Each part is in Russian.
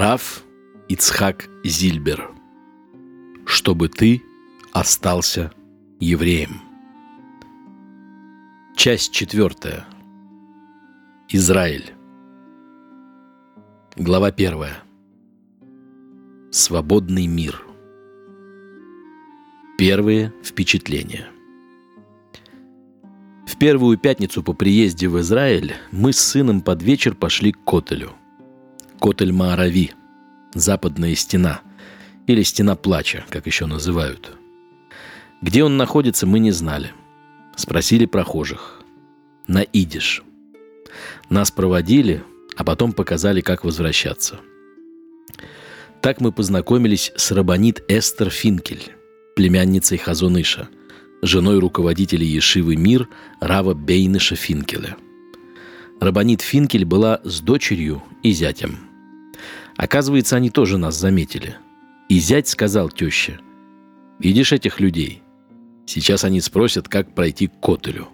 Раф Ицхак Зильбер. Чтобы ты остался евреем. Часть четвертая. Израиль. Глава первая. Свободный мир. Первые впечатления. В первую пятницу по приезде в Израиль мы с сыном под вечер пошли к Котелю. Котель Маарави, западная стена, или стена плача, как еще называют. Где он находится, мы не знали. Спросили прохожих. На идиш. Нас проводили, а потом показали, как возвращаться. Так мы познакомились с Рабанит Эстер Финкель, племянницей Хазуныша – женой руководителя Ешивы Мир Рава Бейныша Финкеля. Рабанит Финкель была с дочерью и зятем. Оказывается, они тоже нас заметили. И зять сказал теще, «Видишь этих людей? Сейчас они спросят, как пройти к Котелю».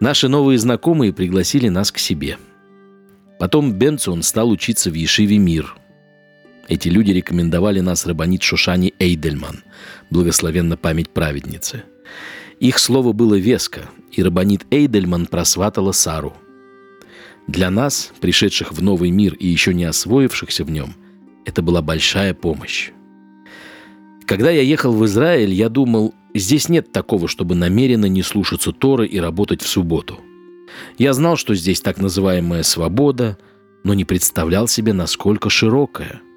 Наши новые знакомые пригласили нас к себе. Потом Бенцон стал учиться в Ешиве Мир – эти люди рекомендовали нас рабанит Шушани Эйдельман, благословенна память праведницы. Их слово было веско, и рабанит Эйдельман просватала Сару. Для нас, пришедших в новый мир и еще не освоившихся в нем, это была большая помощь. Когда я ехал в Израиль, я думал, здесь нет такого, чтобы намеренно не слушаться Торы и работать в субботу. Я знал, что здесь так называемая свобода, но не представлял себе, насколько широкая –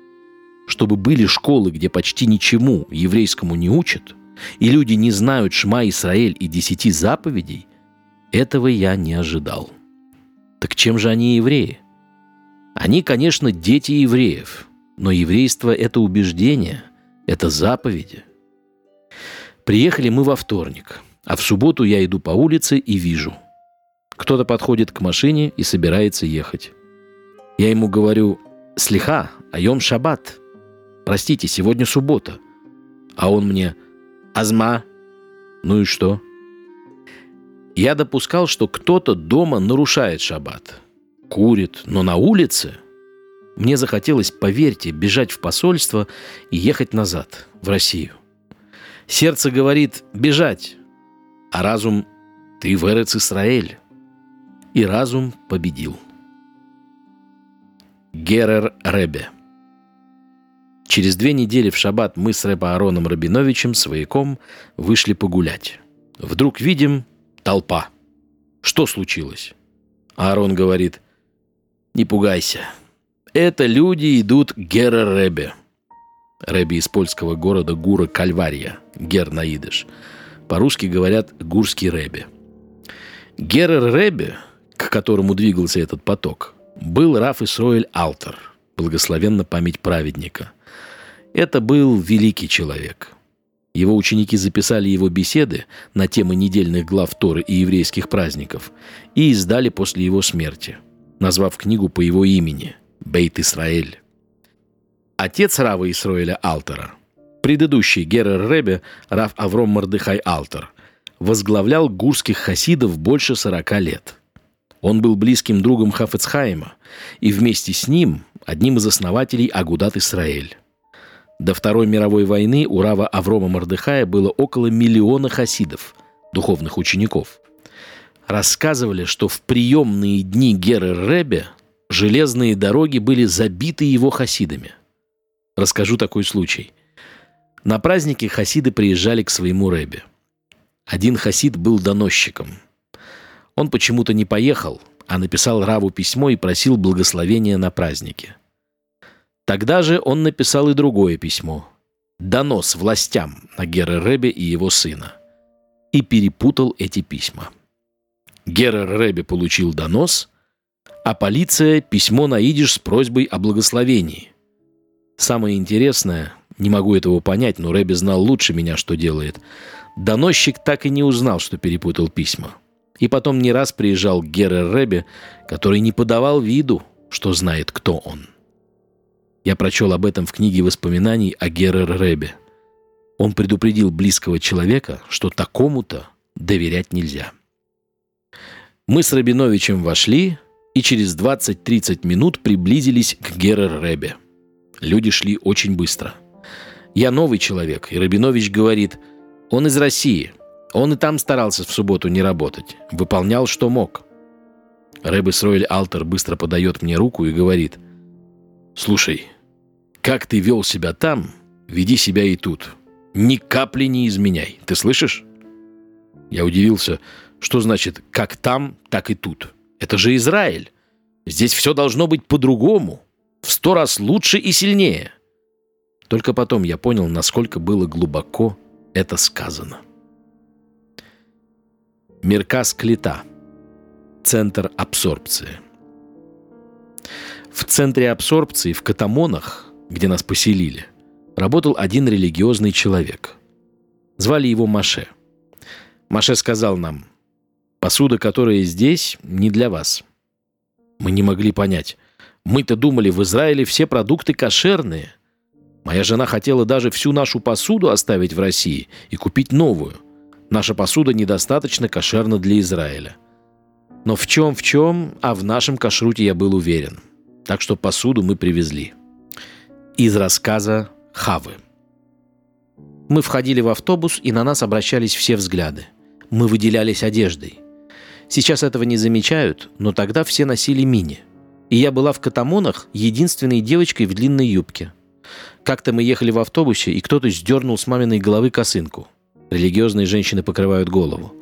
чтобы были школы, где почти ничему еврейскому не учат, и люди не знают Шма Исраэль и десяти заповедей, этого я не ожидал. Так чем же они евреи? Они, конечно, дети евреев, но еврейство – это убеждение, это заповеди. Приехали мы во вторник, а в субботу я иду по улице и вижу. Кто-то подходит к машине и собирается ехать. Я ему говорю «Слиха, айом шаббат», Простите, сегодня суббота. А он мне «Азма». Ну и что? Я допускал, что кто-то дома нарушает шаббат. Курит, но на улице... Мне захотелось, поверьте, бежать в посольство и ехать назад, в Россию. Сердце говорит «бежать», а разум «ты в Эрец Исраэль». И разум победил. Герер Ребе Через две недели в шаббат мы с Рэба Аароном Рабиновичем, свояком, вышли погулять. Вдруг видим толпа. Что случилось? Аарон говорит, не пугайся. Это люди идут к Гера Ребе. Ребе из польского города Гура Кальвария, Гер наидыш. По-русски говорят Гурский Ребе. Герер Ребе, к которому двигался этот поток, был Раф Исроэль Алтер, благословенна память праведника. Это был великий человек. Его ученики записали его беседы на темы недельных глав Торы и еврейских праздников и издали после его смерти, назвав книгу по его имени «Бейт Исраэль». Отец Рава Исраэля Алтера, предыдущий Герер Ребе Рав Авром Мордыхай Алтер, возглавлял гурских хасидов больше 40 лет. Он был близким другом Хафецхайма и вместе с ним одним из основателей Агудат Исраэль. До Второй мировой войны у Рава Аврома Мордыхая было около миллиона хасидов, духовных учеников. Рассказывали, что в приемные дни Геры Ребе железные дороги были забиты его хасидами. Расскажу такой случай. На праздники хасиды приезжали к своему Ребе. Один хасид был доносчиком. Он почему-то не поехал, а написал Раву письмо и просил благословения на празднике – Тогда же он написал и другое письмо. Донос властям на Гера Ребе и его сына. И перепутал эти письма. Гера Ребе получил донос, а полиция – письмо на идиш с просьбой о благословении. Самое интересное, не могу этого понять, но Ребе знал лучше меня, что делает. Доносчик так и не узнал, что перепутал письма. И потом не раз приезжал к Гере Ребе, который не подавал виду, что знает, кто он. Я прочел об этом в книге воспоминаний о Герер Ребе. Он предупредил близкого человека, что такому-то доверять нельзя. Мы с Рабиновичем вошли, и через 20-30 минут приблизились к Герер Ребе. Люди шли очень быстро. Я новый человек, и Рабинович говорит, он из России. Он и там старался в субботу не работать. Выполнял, что мог. Рэбе Сройль Алтер быстро подает мне руку и говорит, «Слушай, как ты вел себя там, веди себя и тут. Ни капли не изменяй. Ты слышишь?» Я удивился, что значит «как там, так и тут». Это же Израиль. Здесь все должно быть по-другому, в сто раз лучше и сильнее. Только потом я понял, насколько было глубоко это сказано. Меркас Клита. Центр абсорбции. В центре абсорбции в Катамонах, где нас поселили, работал один религиозный человек. Звали его Маше. Маше сказал нам, «Посуда, которая здесь, не для вас». Мы не могли понять. Мы-то думали, в Израиле все продукты кошерные. Моя жена хотела даже всю нашу посуду оставить в России и купить новую. Наша посуда недостаточно кошерна для Израиля. Но в чем в чем, а в нашем кашруте я был уверен. Так что посуду мы привезли. Из рассказа Хавы. Мы входили в автобус, и на нас обращались все взгляды. Мы выделялись одеждой. Сейчас этого не замечают, но тогда все носили мини. И я была в катамонах единственной девочкой в длинной юбке. Как-то мы ехали в автобусе, и кто-то сдернул с маминой головы косынку. Религиозные женщины покрывают голову.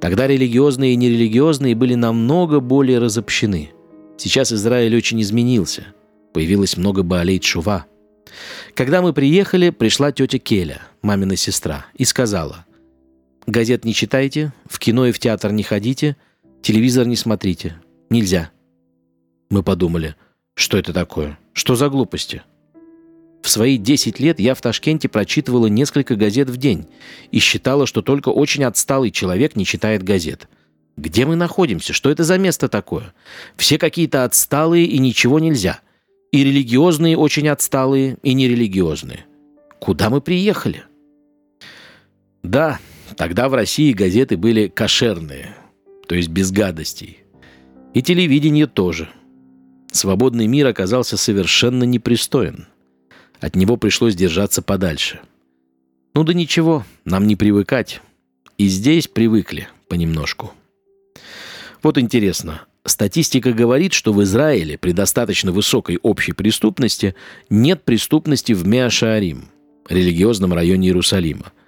Тогда религиозные и нерелигиозные были намного более разобщены. Сейчас Израиль очень изменился. Появилось много Баалей Чува. Когда мы приехали, пришла тетя Келя, мамина сестра, и сказала – Газет не читайте, в кино и в театр не ходите, телевизор не смотрите. Нельзя. Мы подумали, что это такое? Что за глупости? В свои 10 лет я в Ташкенте прочитывала несколько газет в день и считала, что только очень отсталый человек не читает газет. Где мы находимся? Что это за место такое? Все какие-то отсталые и ничего нельзя. И религиозные очень отсталые, и нерелигиозные. Куда мы приехали? Да, Тогда в России газеты были кошерные, то есть без гадостей. И телевидение тоже. Свободный мир оказался совершенно непристоен. От него пришлось держаться подальше. Ну да ничего, нам не привыкать. И здесь привыкли понемножку. Вот интересно, статистика говорит, что в Израиле при достаточно высокой общей преступности нет преступности в Меашаарим, религиозном районе Иерусалима –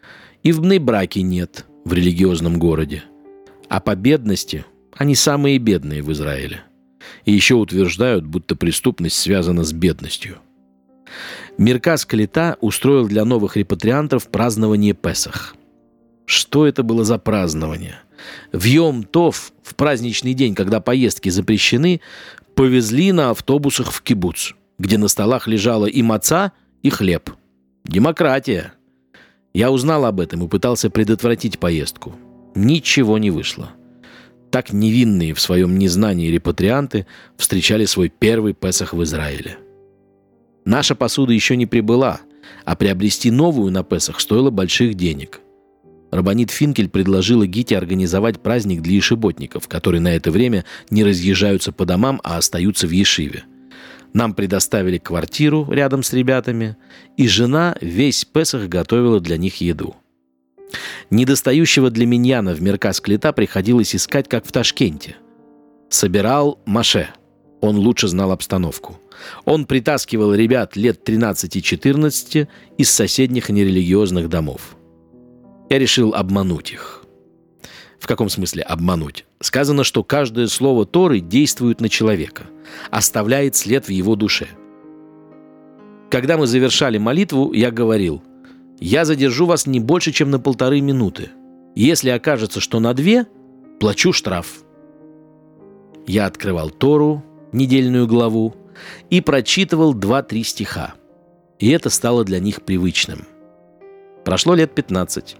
и в Бнейбраке нет, в религиозном городе. А по бедности они самые бедные в Израиле. И еще утверждают, будто преступность связана с бедностью. Миркас Калита устроил для новых репатриантов празднование Песах. Что это было за празднование? В Йом-Тов, в праздничный день, когда поездки запрещены, повезли на автобусах в кибуц, где на столах лежала и маца, и хлеб. Демократия – я узнал об этом и пытался предотвратить поездку. Ничего не вышло. Так невинные в своем незнании репатрианты встречали свой первый Песах в Израиле. Наша посуда еще не прибыла, а приобрести новую на Песах стоило больших денег. Рабанит Финкель предложила Гите организовать праздник для ешеботников, которые на это время не разъезжаются по домам, а остаются в Ешиве – нам предоставили квартиру рядом с ребятами, и жена весь Песах готовила для них еду. Недостающего для миньяна в Меркас Клета приходилось искать, как в Ташкенте. Собирал Маше. Он лучше знал обстановку. Он притаскивал ребят лет 13-14 из соседних нерелигиозных домов. Я решил обмануть их. В каком смысле обмануть? Сказано, что каждое слово Торы действует на человека, оставляет след в его душе. Когда мы завершали молитву, я говорил, «Я задержу вас не больше, чем на полторы минуты. Если окажется, что на две, плачу штраф». Я открывал Тору, недельную главу, и прочитывал два-три стиха. И это стало для них привычным. Прошло лет пятнадцать.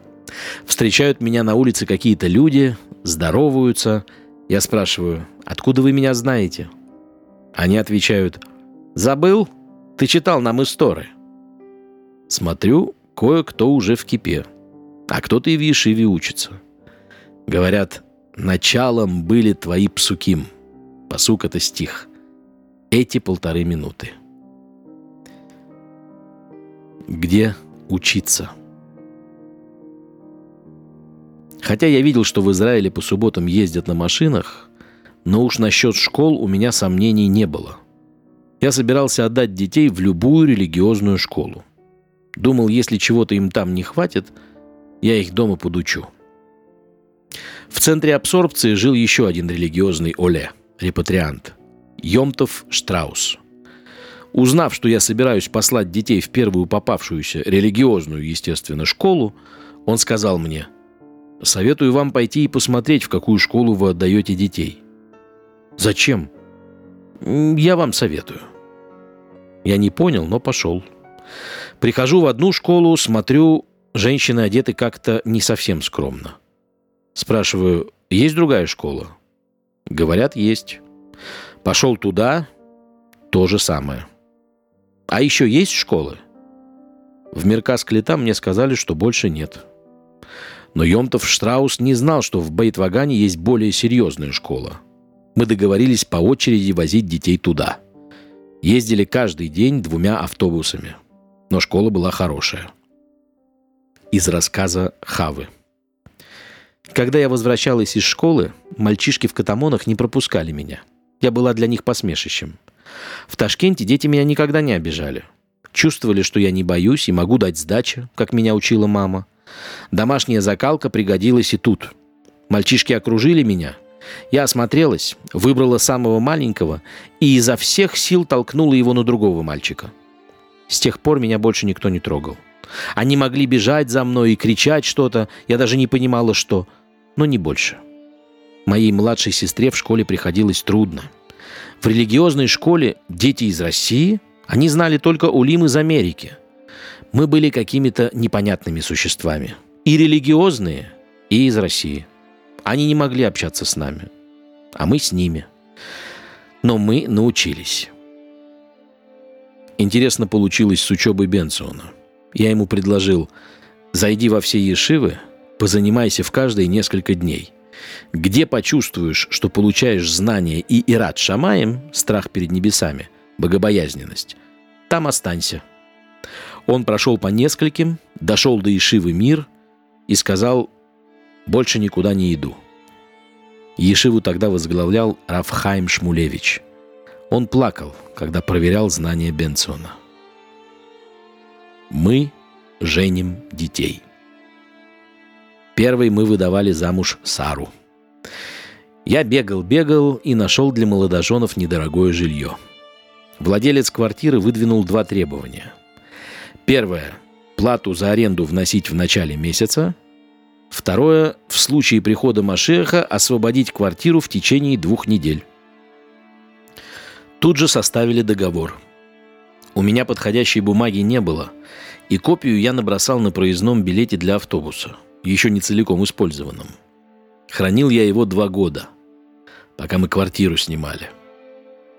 Встречают меня на улице какие-то люди, здороваются. Я спрашиваю, откуда вы меня знаете? Они отвечают, забыл? Ты читал нам истории. Смотрю, кое-кто уже в кипе, а кто-то и в Ешиве учится. Говорят, началом были твои псуким. Посук — это стих. Эти полторы минуты. Где учиться? Хотя я видел, что в Израиле по субботам ездят на машинах, но уж насчет школ у меня сомнений не было. Я собирался отдать детей в любую религиозную школу. Думал, если чего-то им там не хватит, я их дома подучу. В центре абсорбции жил еще один религиозный Оле, репатриант – Йомтов Штраус. Узнав, что я собираюсь послать детей в первую попавшуюся религиозную, естественно, школу, он сказал мне, «Советую вам пойти и посмотреть, в какую школу вы отдаете детей». «Зачем?» «Я вам советую». Я не понял, но пошел. Прихожу в одну школу, смотрю, женщины одеты как-то не совсем скромно. Спрашиваю, есть другая школа? Говорят, есть. Пошел туда, то же самое. А еще есть школы? В Меркас Клета мне сказали, что больше нет. Но Йомтов Штраус не знал, что в Бейтвагане есть более серьезная школа. Мы договорились по очереди возить детей туда. Ездили каждый день двумя автобусами. Но школа была хорошая. Из рассказа Хавы. Когда я возвращалась из школы, мальчишки в катамонах не пропускали меня. Я была для них посмешищем. В Ташкенте дети меня никогда не обижали. Чувствовали, что я не боюсь и могу дать сдачи, как меня учила мама. Домашняя закалка пригодилась и тут. Мальчишки окружили меня. Я осмотрелась, выбрала самого маленького и изо всех сил толкнула его на другого мальчика. С тех пор меня больше никто не трогал. Они могли бежать за мной и кричать что-то, я даже не понимала, что, но не больше. Моей младшей сестре в школе приходилось трудно. В религиозной школе дети из России, они знали только Улим из Америки. Мы были какими-то непонятными существами. И религиозные, и из России. Они не могли общаться с нами, а мы с ними. Но мы научились. Интересно получилось с учебой Бенсона – я ему предложил, зайди во все ешивы, позанимайся в каждой несколько дней. Где почувствуешь, что получаешь знания и ират шамаем, страх перед небесами, богобоязненность, там останься. Он прошел по нескольким, дошел до Ешивы мир и сказал, больше никуда не иду. Ешиву тогда возглавлял Рафхайм Шмулевич. Он плакал, когда проверял знания Бенсона. Мы женим детей. Первый мы выдавали замуж Сару. Я бегал-бегал и нашел для молодоженов недорогое жилье. Владелец квартиры выдвинул два требования. Первое – плату за аренду вносить в начале месяца. Второе – в случае прихода Машеха освободить квартиру в течение двух недель. Тут же составили договор. У меня подходящей бумаги не было – и копию я набросал на проездном билете для автобуса, еще не целиком использованном. Хранил я его два года, пока мы квартиру снимали.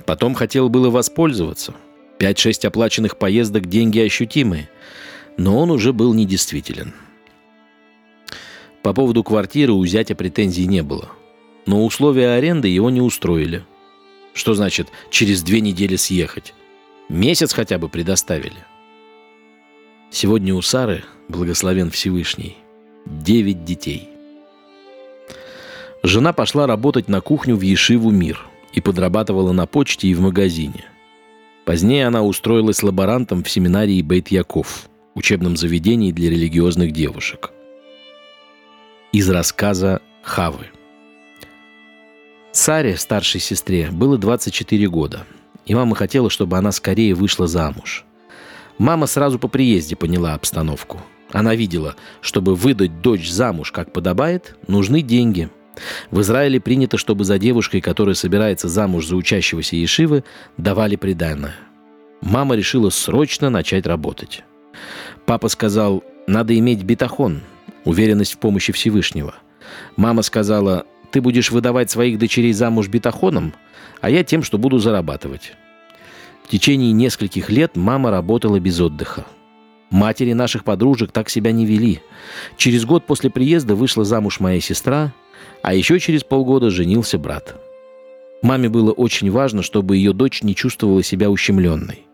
Потом хотел было воспользоваться. Пять-шесть оплаченных поездок – деньги ощутимые, но он уже был недействителен. По поводу квартиры у зятя претензий не было, но условия аренды его не устроили. Что значит через две недели съехать? Месяц хотя бы предоставили – Сегодня у Сары, благословен Всевышний, девять детей. Жена пошла работать на кухню в Ешиву «Мир» и подрабатывала на почте и в магазине. Позднее она устроилась лаборантом в семинарии Бейт-Яков, учебном заведении для религиозных девушек. Из рассказа Хавы. Саре, старшей сестре, было 24 года, и мама хотела, чтобы она скорее вышла замуж – Мама сразу по приезде поняла обстановку. Она видела, чтобы выдать дочь замуж, как подобает, нужны деньги. В Израиле принято, чтобы за девушкой, которая собирается замуж за учащегося Ешивы, давали приданное. Мама решила срочно начать работать. Папа сказал, надо иметь бетахон, уверенность в помощи Всевышнего. Мама сказала, ты будешь выдавать своих дочерей замуж бетахоном, а я тем, что буду зарабатывать. В течение нескольких лет мама работала без отдыха. Матери наших подружек так себя не вели. Через год после приезда вышла замуж моя сестра, а еще через полгода женился брат. Маме было очень важно, чтобы ее дочь не чувствовала себя ущемленной.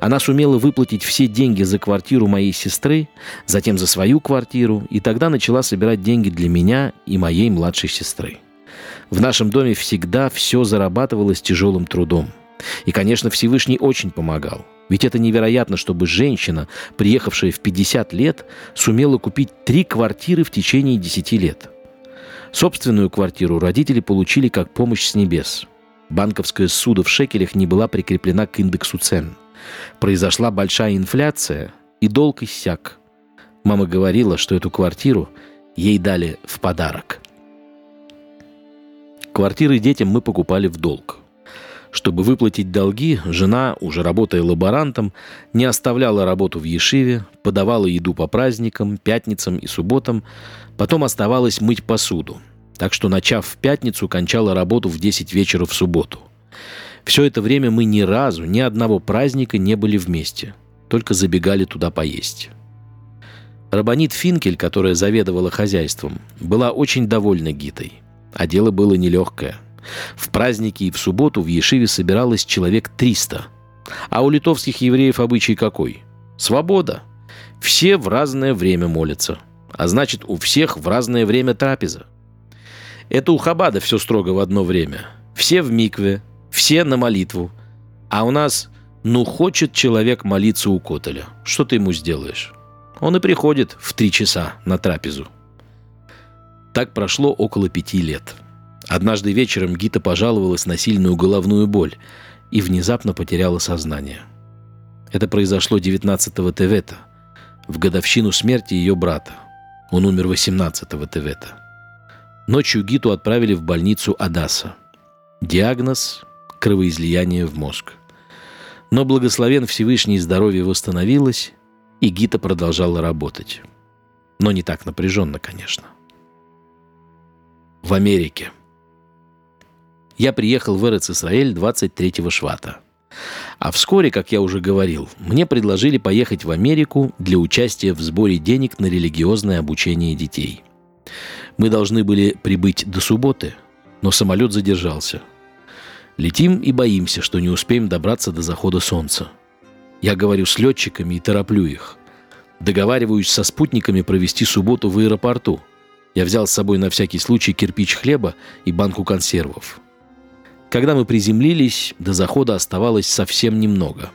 Она сумела выплатить все деньги за квартиру моей сестры, затем за свою квартиру, и тогда начала собирать деньги для меня и моей младшей сестры. В нашем доме всегда все зарабатывалось тяжелым трудом. И, конечно, Всевышний очень помогал. Ведь это невероятно, чтобы женщина, приехавшая в 50 лет, сумела купить три квартиры в течение 10 лет. Собственную квартиру родители получили как помощь с небес. Банковская ссуда в шекелях не была прикреплена к индексу цен. Произошла большая инфляция, и долг иссяк. Мама говорила, что эту квартиру ей дали в подарок. Квартиры детям мы покупали в долг – чтобы выплатить долги, жена, уже работая лаборантом, не оставляла работу в Ешиве, подавала еду по праздникам, пятницам и субботам, потом оставалась мыть посуду. Так что, начав в пятницу, кончала работу в 10 вечера в субботу. Все это время мы ни разу, ни одного праздника не были вместе, только забегали туда поесть. Рабанит Финкель, которая заведовала хозяйством, была очень довольна Гитой. А дело было нелегкое. В праздники и в субботу в Ешиве собиралось человек 300. А у литовских евреев обычай какой? Свобода. Все в разное время молятся. А значит, у всех в разное время трапеза. Это у Хабада все строго в одно время. Все в микве, все на молитву. А у нас, ну, хочет человек молиться у Котеля. Что ты ему сделаешь? Он и приходит в три часа на трапезу. Так прошло около пяти лет. Однажды вечером Гита пожаловалась на сильную головную боль и внезапно потеряла сознание. Это произошло 19-го Тевета, в годовщину смерти ее брата. Он умер 18-го Тевета. Ночью Гиту отправили в больницу Адаса. Диагноз – кровоизлияние в мозг. Но благословен Всевышний здоровье восстановилось, и Гита продолжала работать. Но не так напряженно, конечно. В Америке – я приехал в Эрец-Исраэль 23-го швата. А вскоре, как я уже говорил, мне предложили поехать в Америку для участия в сборе денег на религиозное обучение детей. Мы должны были прибыть до субботы, но самолет задержался. Летим и боимся, что не успеем добраться до захода солнца. Я говорю с летчиками и тороплю их. Договариваюсь со спутниками провести субботу в аэропорту. Я взял с собой на всякий случай кирпич хлеба и банку консервов. Когда мы приземлились, до захода оставалось совсем немного.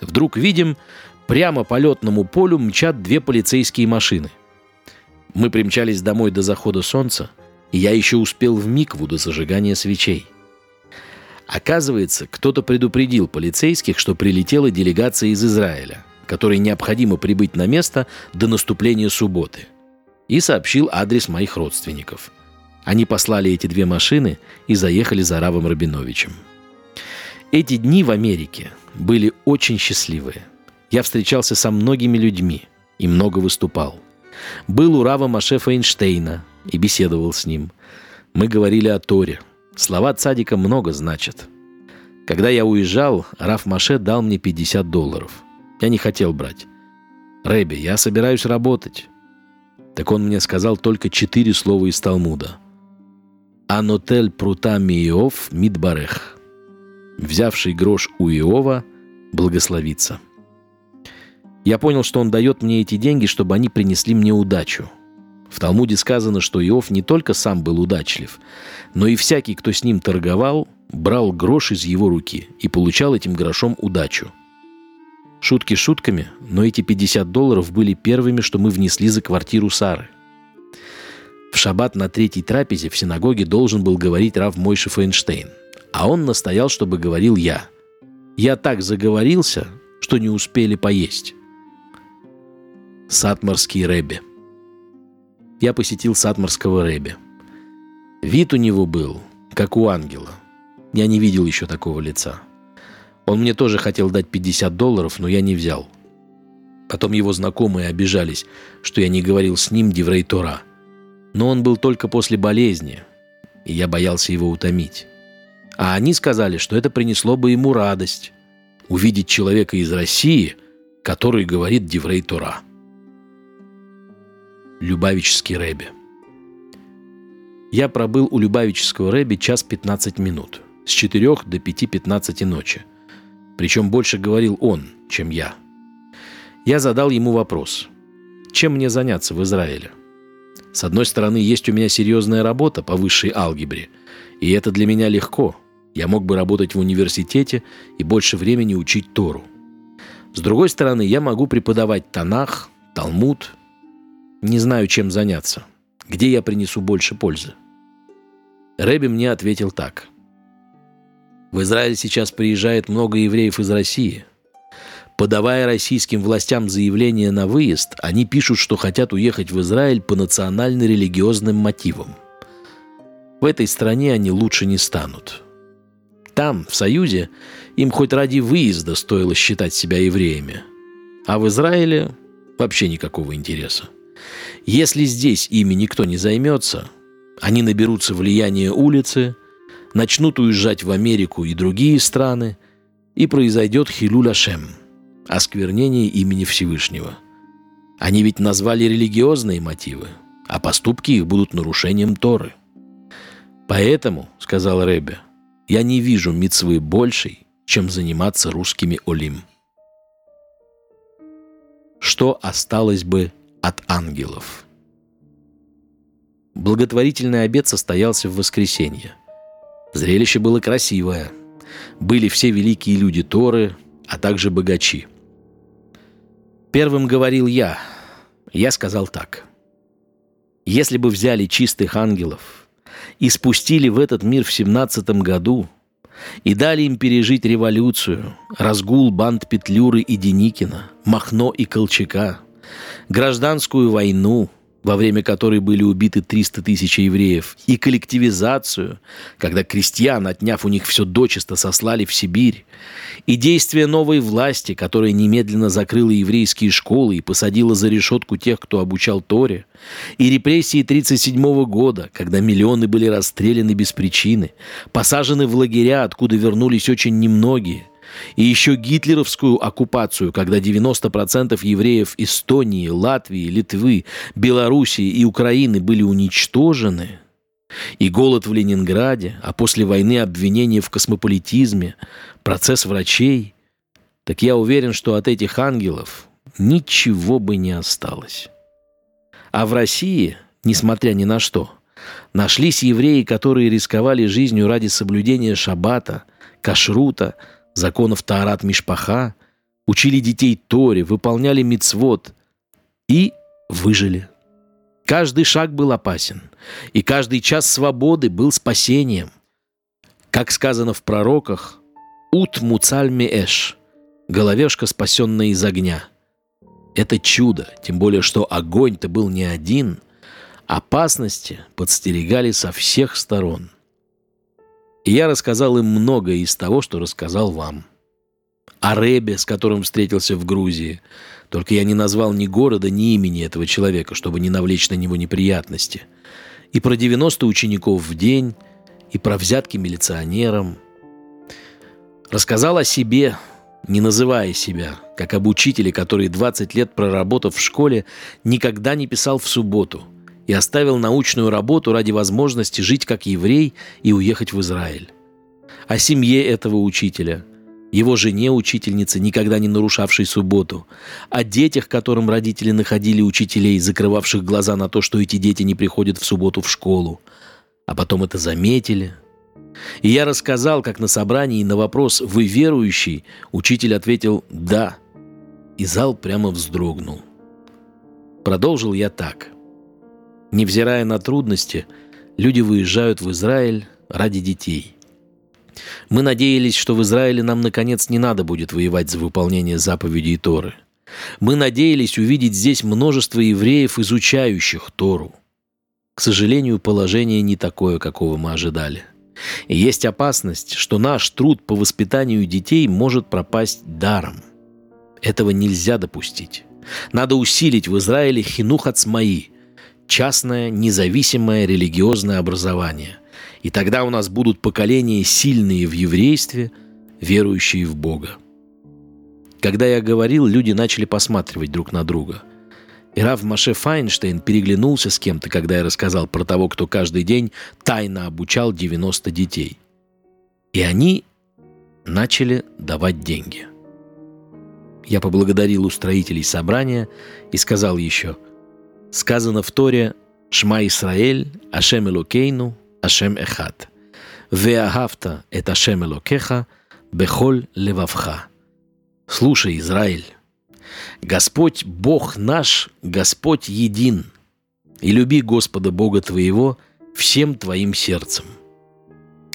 Вдруг видим, прямо по летному полю мчат две полицейские машины. Мы примчались домой до захода солнца, и я еще успел в микву до зажигания свечей. Оказывается, кто-то предупредил полицейских, что прилетела делегация из Израиля, которой необходимо прибыть на место до наступления субботы, и сообщил адрес моих родственников – они послали эти две машины и заехали за Равом Рабиновичем. Эти дни в Америке были очень счастливые. Я встречался со многими людьми и много выступал. Был у Рава Машефа Эйнштейна и беседовал с ним. Мы говорили о Торе. Слова цадика много значат. Когда я уезжал, Раф Маше дал мне 50 долларов. Я не хотел брать. «Рэби, я собираюсь работать». Так он мне сказал только четыре слова из Талмуда – Анотель прутами Иов Мидбарех. Взявший грош у Иова благословится. Я понял, что он дает мне эти деньги, чтобы они принесли мне удачу. В Талмуде сказано, что Иов не только сам был удачлив, но и всякий, кто с ним торговал, брал грош из его руки и получал этим грошом удачу. Шутки шутками, но эти 50 долларов были первыми, что мы внесли за квартиру Сары – в шаббат на третьей трапезе в синагоге должен был говорить Рав Мойши Фейнштейн. А он настоял, чтобы говорил я. Я так заговорился, что не успели поесть. Сатмарский Рэбби. Я посетил Сатмарского Рэбби. Вид у него был, как у ангела. Я не видел еще такого лица. Он мне тоже хотел дать 50 долларов, но я не взял. Потом его знакомые обижались, что я не говорил с ним Деврей Тора – но он был только после болезни, и я боялся его утомить. А они сказали, что это принесло бы ему радость – увидеть человека из России, который говорит Деврей Тора. Любавический Рэби. Я пробыл у Любавического Рэби час 15 минут. с 4 до 5.15 ночи. Причем больше говорил он, чем я. Я задал ему вопрос. Чем мне заняться в Израиле? С одной стороны, есть у меня серьезная работа по высшей алгебре, и это для меня легко. Я мог бы работать в университете и больше времени учить Тору. С другой стороны, я могу преподавать Танах, Талмуд. Не знаю, чем заняться. Где я принесу больше пользы? Рэби мне ответил так. В Израиль сейчас приезжает много евреев из России. Подавая российским властям заявление на выезд, они пишут, что хотят уехать в Израиль по национально-религиозным мотивам. В этой стране они лучше не станут. Там, в Союзе, им хоть ради выезда стоило считать себя евреями. А в Израиле вообще никакого интереса. Если здесь ими никто не займется, они наберутся влияния улицы, начнут уезжать в Америку и другие страны, и произойдет хилюля шем – осквернение имени Всевышнего. Они ведь назвали религиозные мотивы, а поступки их будут нарушением Торы. Поэтому, сказал Ребе, я не вижу мицвы большей, чем заниматься русскими олим. Что осталось бы от ангелов? Благотворительный обед состоялся в воскресенье. Зрелище было красивое. Были все великие люди Торы, а также богачи – Первым говорил я. Я сказал так. Если бы взяли чистых ангелов и спустили в этот мир в семнадцатом году и дали им пережить революцию, разгул банд Петлюры и Деникина, Махно и Колчака, гражданскую войну – во время которой были убиты 300 тысяч евреев, и коллективизацию, когда крестьян, отняв у них все дочисто, сослали в Сибирь, и действия новой власти, которая немедленно закрыла еврейские школы и посадила за решетку тех, кто обучал Торе, и репрессии 1937 года, когда миллионы были расстреляны без причины, посажены в лагеря, откуда вернулись очень немногие, и еще гитлеровскую оккупацию, когда 90% евреев Эстонии, Латвии, Литвы, Белоруссии и Украины были уничтожены, и голод в Ленинграде, а после войны обвинения в космополитизме, процесс врачей, так я уверен, что от этих ангелов ничего бы не осталось. А в России, несмотря ни на что, нашлись евреи, которые рисковали жизнью ради соблюдения шаббата, кашрута, законов Таарат Мишпаха, учили детей Торе, выполняли мицвод и выжили. Каждый шаг был опасен, и каждый час свободы был спасением. Как сказано в пророках, «Ут муцаль эш» — головешка, спасенная из огня. Это чудо, тем более, что огонь-то был не один, опасности подстерегали со всех сторон — и я рассказал им многое из того, что рассказал вам. О Ребе, с которым встретился в Грузии. Только я не назвал ни города, ни имени этого человека, чтобы не навлечь на него неприятности. И про 90 учеников в день, и про взятки милиционерам. Рассказал о себе, не называя себя, как об учителе, который 20 лет проработав в школе, никогда не писал в субботу – и оставил научную работу ради возможности жить как еврей и уехать в Израиль. О семье этого учителя, его жене-учительнице, никогда не нарушавшей субботу, о детях, которым родители находили учителей, закрывавших глаза на то, что эти дети не приходят в субботу в школу, а потом это заметили. И я рассказал, как на собрании на вопрос «Вы верующий?» учитель ответил «Да». И зал прямо вздрогнул. Продолжил я так – Невзирая на трудности, люди выезжают в Израиль ради детей. Мы надеялись, что в Израиле нам, наконец, не надо будет воевать за выполнение заповедей Торы. Мы надеялись увидеть здесь множество евреев, изучающих Тору. К сожалению, положение не такое, какого мы ожидали. И есть опасность, что наш труд по воспитанию детей может пропасть даром. Этого нельзя допустить. Надо усилить в Израиле хинух ацмаи, частное, независимое религиозное образование. И тогда у нас будут поколения сильные в еврействе, верующие в Бога. Когда я говорил, люди начали посматривать друг на друга. И Рав Маше Файнштейн переглянулся с кем-то, когда я рассказал про того, кто каждый день тайно обучал 90 детей. И они начали давать деньги. Я поблагодарил устроителей собрания и сказал еще, сказано в Торе «Шма Исраэль, Ашем Элокейну, Ашем Эхад». «Веагавта – это Ашем Элокеха, бехоль левавха». Слушай, Израиль, Господь Бог наш, Господь един, и люби Господа Бога твоего всем твоим сердцем.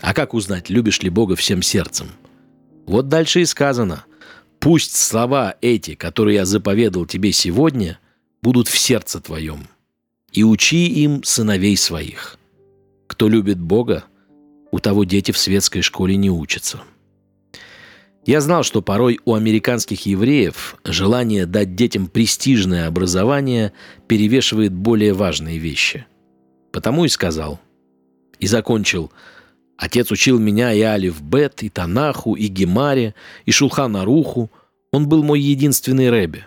А как узнать, любишь ли Бога всем сердцем? Вот дальше и сказано, пусть слова эти, которые я заповедал тебе сегодня, будут в сердце твоем, и учи им сыновей своих. Кто любит Бога, у того дети в светской школе не учатся. Я знал, что порой у американских евреев желание дать детям престижное образование перевешивает более важные вещи. Потому и сказал. И закончил. Отец учил меня и Алиф Бет, и Танаху, и Гемаре, и Шулхан Аруху. Он был мой единственный рэбе.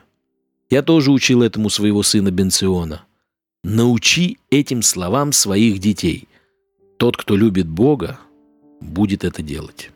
Я тоже учил этому своего сына Бенциона. Научи этим словам своих детей. Тот, кто любит Бога, будет это делать.